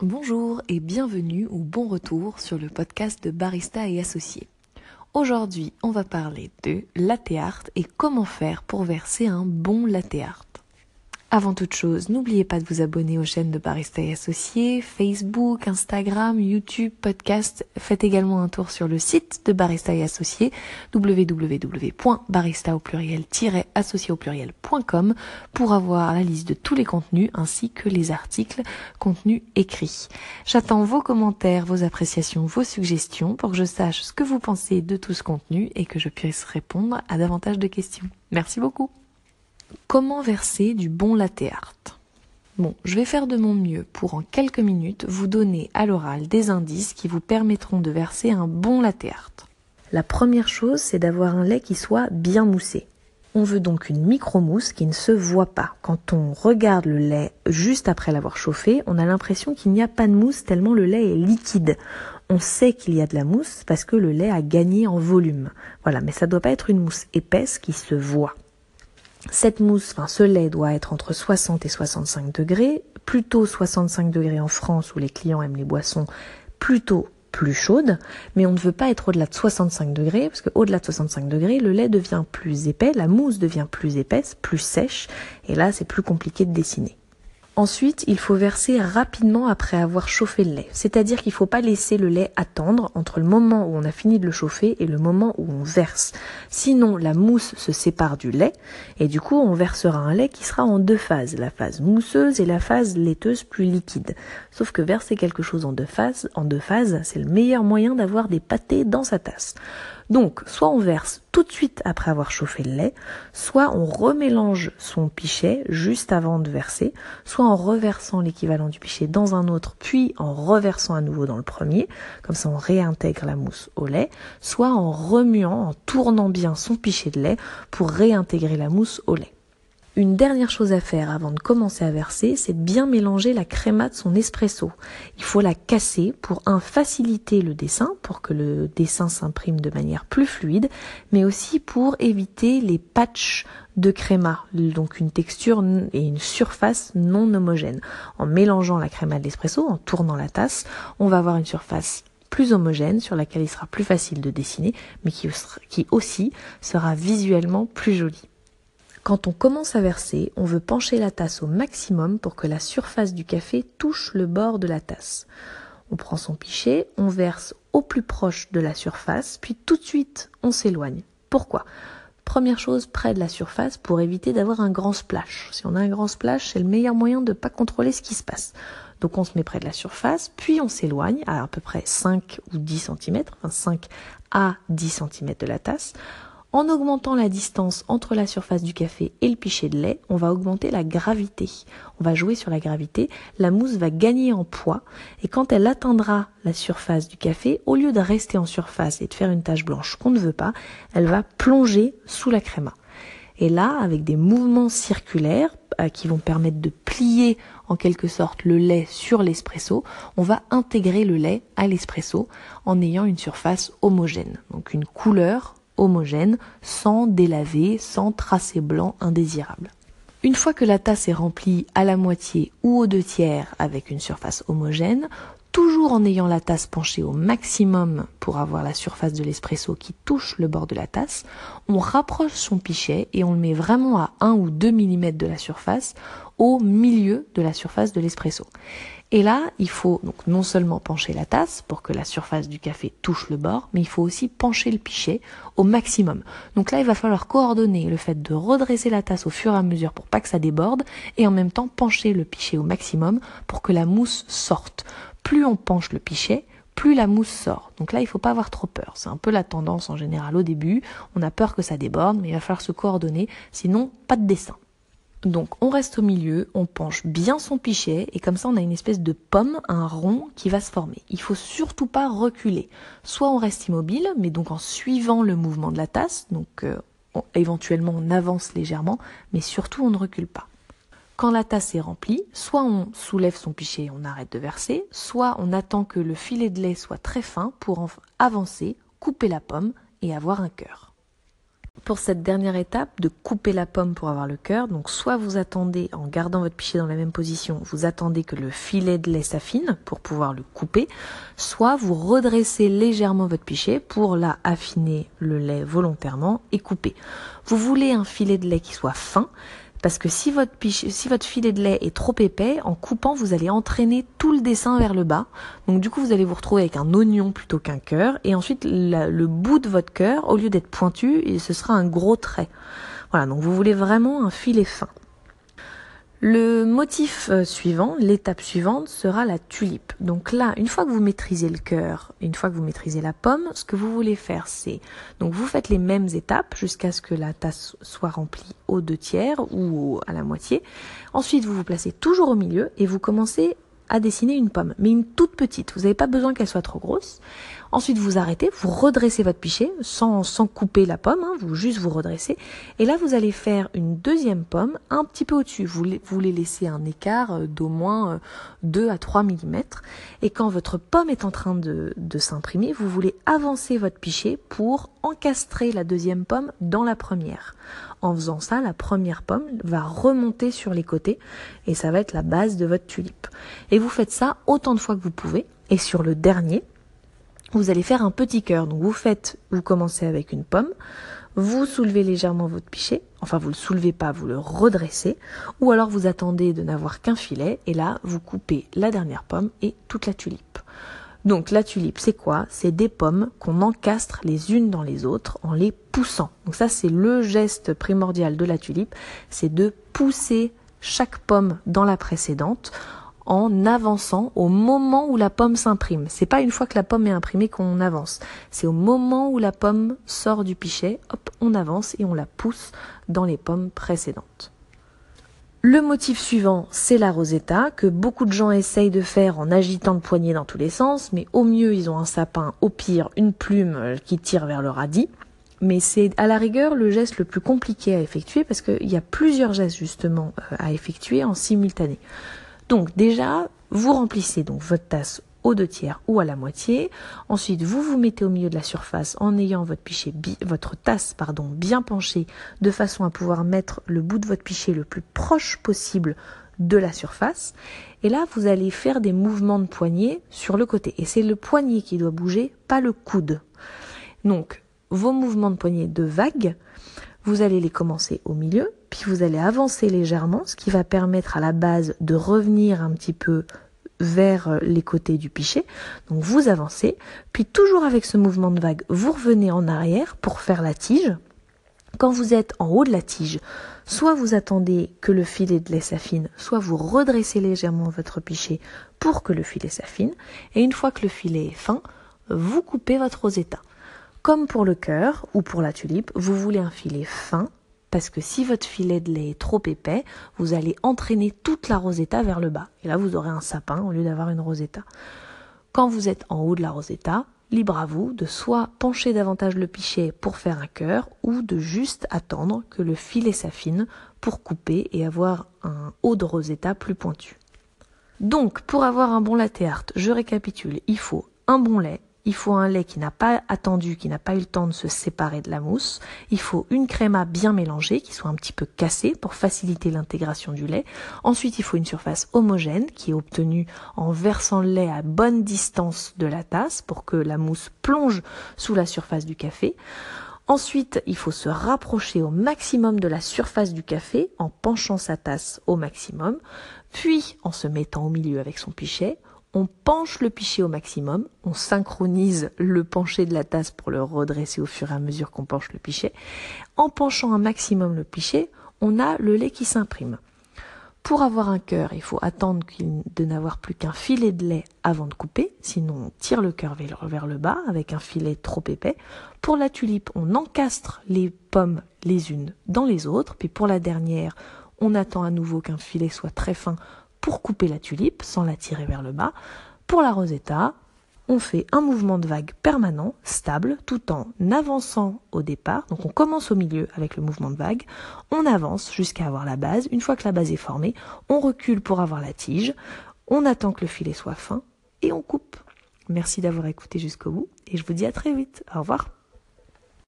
Bonjour et bienvenue ou bon retour sur le podcast de Barista et Associés. Aujourd'hui, on va parler de latte et comment faire pour verser un bon latte. Avant toute chose, n'oubliez pas de vous abonner aux chaînes de Barista et Associés, Facebook, Instagram, YouTube, podcast. Faites également un tour sur le site de Barista et Associés, www.barista au pluriel-associé au pluriel.com pour avoir la liste de tous les contenus ainsi que les articles contenus écrits. J'attends vos commentaires, vos appréciations, vos suggestions pour que je sache ce que vous pensez de tout ce contenu et que je puisse répondre à davantage de questions. Merci beaucoup. Comment verser du bon latte Bon, je vais faire de mon mieux pour en quelques minutes vous donner à l'oral des indices qui vous permettront de verser un bon latte. La première chose, c'est d'avoir un lait qui soit bien moussé. On veut donc une micro-mousse qui ne se voit pas. Quand on regarde le lait juste après l'avoir chauffé, on a l'impression qu'il n'y a pas de mousse tellement le lait est liquide. On sait qu'il y a de la mousse parce que le lait a gagné en volume. Voilà, mais ça ne doit pas être une mousse épaisse qui se voit. Cette mousse, enfin ce lait doit être entre 60 et 65 degrés, plutôt 65 degrés en France où les clients aiment les boissons plutôt plus chaudes, mais on ne veut pas être au-delà de 65 degrés, parce qu'au-delà de 65 degrés, le lait devient plus épais, la mousse devient plus épaisse, plus sèche, et là c'est plus compliqué de dessiner. Ensuite, il faut verser rapidement après avoir chauffé le lait. C'est-à-dire qu'il ne faut pas laisser le lait attendre entre le moment où on a fini de le chauffer et le moment où on verse. Sinon, la mousse se sépare du lait et du coup, on versera un lait qui sera en deux phases. La phase mousseuse et la phase laiteuse plus liquide. Sauf que verser quelque chose en deux phases, en deux phases, c'est le meilleur moyen d'avoir des pâtés dans sa tasse. Donc, soit on verse tout de suite après avoir chauffé le lait, soit on remélange son pichet juste avant de verser, soit en reversant l'équivalent du pichet dans un autre, puis en reversant à nouveau dans le premier, comme ça on réintègre la mousse au lait, soit en remuant, en tournant bien son pichet de lait pour réintégrer la mousse au lait. Une dernière chose à faire avant de commencer à verser, c'est de bien mélanger la créma de son espresso. Il faut la casser pour un faciliter le dessin, pour que le dessin s'imprime de manière plus fluide, mais aussi pour éviter les patchs de créma, donc une texture et une surface non homogène. En mélangeant la créma de l'espresso, en tournant la tasse, on va avoir une surface plus homogène sur laquelle il sera plus facile de dessiner, mais qui, qui aussi sera visuellement plus jolie. Quand on commence à verser, on veut pencher la tasse au maximum pour que la surface du café touche le bord de la tasse. On prend son pichet, on verse au plus proche de la surface, puis tout de suite on s'éloigne. Pourquoi? Première chose, près de la surface pour éviter d'avoir un grand splash. Si on a un grand splash, c'est le meilleur moyen de ne pas contrôler ce qui se passe. Donc on se met près de la surface, puis on s'éloigne à à peu près 5 ou 10 cm, enfin 5 à 10 cm de la tasse. En augmentant la distance entre la surface du café et le pichet de lait, on va augmenter la gravité. On va jouer sur la gravité, la mousse va gagner en poids et quand elle atteindra la surface du café, au lieu de rester en surface et de faire une tache blanche qu'on ne veut pas, elle va plonger sous la créma. Et là, avec des mouvements circulaires euh, qui vont permettre de plier en quelque sorte le lait sur l'espresso, on va intégrer le lait à l'espresso en ayant une surface homogène. Donc une couleur homogène, sans délaver, sans tracé blanc indésirable. Une fois que la tasse est remplie à la moitié ou aux deux tiers avec une surface homogène, toujours en ayant la tasse penchée au maximum pour avoir la surface de l'espresso qui touche le bord de la tasse, on rapproche son pichet et on le met vraiment à 1 ou 2 mm de la surface au milieu de la surface de l'espresso. Et là, il faut donc non seulement pencher la tasse pour que la surface du café touche le bord, mais il faut aussi pencher le pichet au maximum. Donc là, il va falloir coordonner le fait de redresser la tasse au fur et à mesure pour pas que ça déborde et en même temps pencher le pichet au maximum pour que la mousse sorte. Plus on penche le pichet, plus la mousse sort. Donc là, il faut pas avoir trop peur. C'est un peu la tendance en général au début. On a peur que ça déborde, mais il va falloir se coordonner, sinon pas de dessin. Donc on reste au milieu, on penche bien son pichet et comme ça on a une espèce de pomme, un rond qui va se former. Il faut surtout pas reculer. Soit on reste immobile, mais donc en suivant le mouvement de la tasse, donc euh, éventuellement on avance légèrement, mais surtout on ne recule pas. Quand la tasse est remplie, soit on soulève son pichet et on arrête de verser, soit on attend que le filet de lait soit très fin pour avancer, couper la pomme et avoir un cœur. Pour cette dernière étape de couper la pomme pour avoir le cœur. Donc soit vous attendez, en gardant votre pichet dans la même position, vous attendez que le filet de lait s'affine pour pouvoir le couper, soit vous redressez légèrement votre pichet pour là affiner le lait volontairement et couper. Vous voulez un filet de lait qui soit fin, parce que si votre, filet de lait est trop épais, en coupant, vous allez entraîner tout le dessin vers le bas. Donc du coup, vous allez vous retrouver avec un oignon plutôt qu'un cœur. Et ensuite, le bout de votre cœur, au lieu d'être pointu, ce sera un gros trait. Voilà, donc vous voulez vraiment un filet fin. Le motif euh, suivant, l'étape suivante sera la tulipe. Donc là, une fois que vous maîtrisez le cœur, une fois que vous maîtrisez la pomme, ce que vous voulez faire, c'est donc vous faites les mêmes étapes jusqu'à ce que la tasse soit remplie aux deux tiers ou à la moitié. Ensuite, vous vous placez toujours au milieu et vous commencez à dessiner une pomme, mais une toute petite. Vous n'avez pas besoin qu'elle soit trop grosse. Ensuite, vous arrêtez, vous redressez votre pichet sans, sans couper la pomme, hein, vous juste vous redressez. Et là, vous allez faire une deuxième pomme un petit peu au-dessus. Vous, voulez laisser un écart euh, d'au moins 2 euh, à 3 mm. Et quand votre pomme est en train de, de s'imprimer, vous voulez avancer votre pichet pour encastrer la deuxième pomme dans la première. En faisant ça, la première pomme va remonter sur les côtés et ça va être la base de votre tulipe. Et vous faites ça autant de fois que vous pouvez. Et sur le dernier, vous allez faire un petit cœur. Donc vous faites, vous commencez avec une pomme, vous soulevez légèrement votre pichet, enfin vous le soulevez pas, vous le redressez, ou alors vous attendez de n'avoir qu'un filet, et là vous coupez la dernière pomme et toute la tulipe. Donc la tulipe, c'est quoi? C'est des pommes qu'on encastre les unes dans les autres en les poussant. Donc ça, c'est le geste primordial de la tulipe, c'est de pousser chaque pomme dans la précédente en avançant au moment où la pomme s'imprime. C'est pas une fois que la pomme est imprimée qu'on avance. C'est au moment où la pomme sort du pichet, hop, on avance et on la pousse dans les pommes précédentes. Le motif suivant, c'est la rosetta, que beaucoup de gens essayent de faire en agitant le poignet dans tous les sens, mais au mieux ils ont un sapin, au pire une plume euh, qui tire vers le radis. Mais c'est à la rigueur le geste le plus compliqué à effectuer parce qu'il y a plusieurs gestes justement euh, à effectuer en simultané. Donc déjà, vous remplissez donc votre tasse aux deux tiers ou à la moitié. Ensuite, vous vous mettez au milieu de la surface en ayant votre pichet, votre tasse pardon, bien penchée de façon à pouvoir mettre le bout de votre pichet le plus proche possible de la surface. Et là, vous allez faire des mouvements de poignet sur le côté. Et c'est le poignet qui doit bouger, pas le coude. Donc, vos mouvements de poignet de vague, vous allez les commencer au milieu, puis vous allez avancer légèrement, ce qui va permettre à la base de revenir un petit peu vers les côtés du pichet. Donc vous avancez, puis toujours avec ce mouvement de vague, vous revenez en arrière pour faire la tige. Quand vous êtes en haut de la tige, soit vous attendez que le filet de lait s'affine, soit vous redressez légèrement votre pichet pour que le filet s'affine. Et une fois que le filet est fin, vous coupez votre rosetta. Comme pour le cœur ou pour la tulipe, vous voulez un filet fin parce que si votre filet de lait est trop épais, vous allez entraîner toute la rosetta vers le bas. Et là, vous aurez un sapin au lieu d'avoir une rosetta. Quand vous êtes en haut de la rosetta, libre à vous de soit pencher davantage le pichet pour faire un cœur ou de juste attendre que le filet s'affine pour couper et avoir un haut de rosetta plus pointu. Donc, pour avoir un bon latte art, je récapitule, il faut un bon lait, il faut un lait qui n'a pas attendu, qui n'a pas eu le temps de se séparer de la mousse. Il faut une créma bien mélangée, qui soit un petit peu cassée pour faciliter l'intégration du lait. Ensuite, il faut une surface homogène qui est obtenue en versant le lait à bonne distance de la tasse pour que la mousse plonge sous la surface du café. Ensuite, il faut se rapprocher au maximum de la surface du café en penchant sa tasse au maximum, puis en se mettant au milieu avec son pichet on penche le pichet au maximum, on synchronise le pencher de la tasse pour le redresser au fur et à mesure qu'on penche le pichet. En penchant un maximum le pichet, on a le lait qui s'imprime. Pour avoir un cœur, il faut attendre de n'avoir plus qu'un filet de lait avant de couper, sinon on tire le cœur vers le bas avec un filet trop épais. Pour la tulipe, on encastre les pommes les unes dans les autres, puis pour la dernière, on attend à nouveau qu'un filet soit très fin pour couper la tulipe sans la tirer vers le bas. Pour la rosetta, on fait un mouvement de vague permanent, stable, tout en avançant au départ. Donc on commence au milieu avec le mouvement de vague, on avance jusqu'à avoir la base. Une fois que la base est formée, on recule pour avoir la tige, on attend que le filet soit fin et on coupe. Merci d'avoir écouté jusqu'au bout et je vous dis à très vite. Au revoir.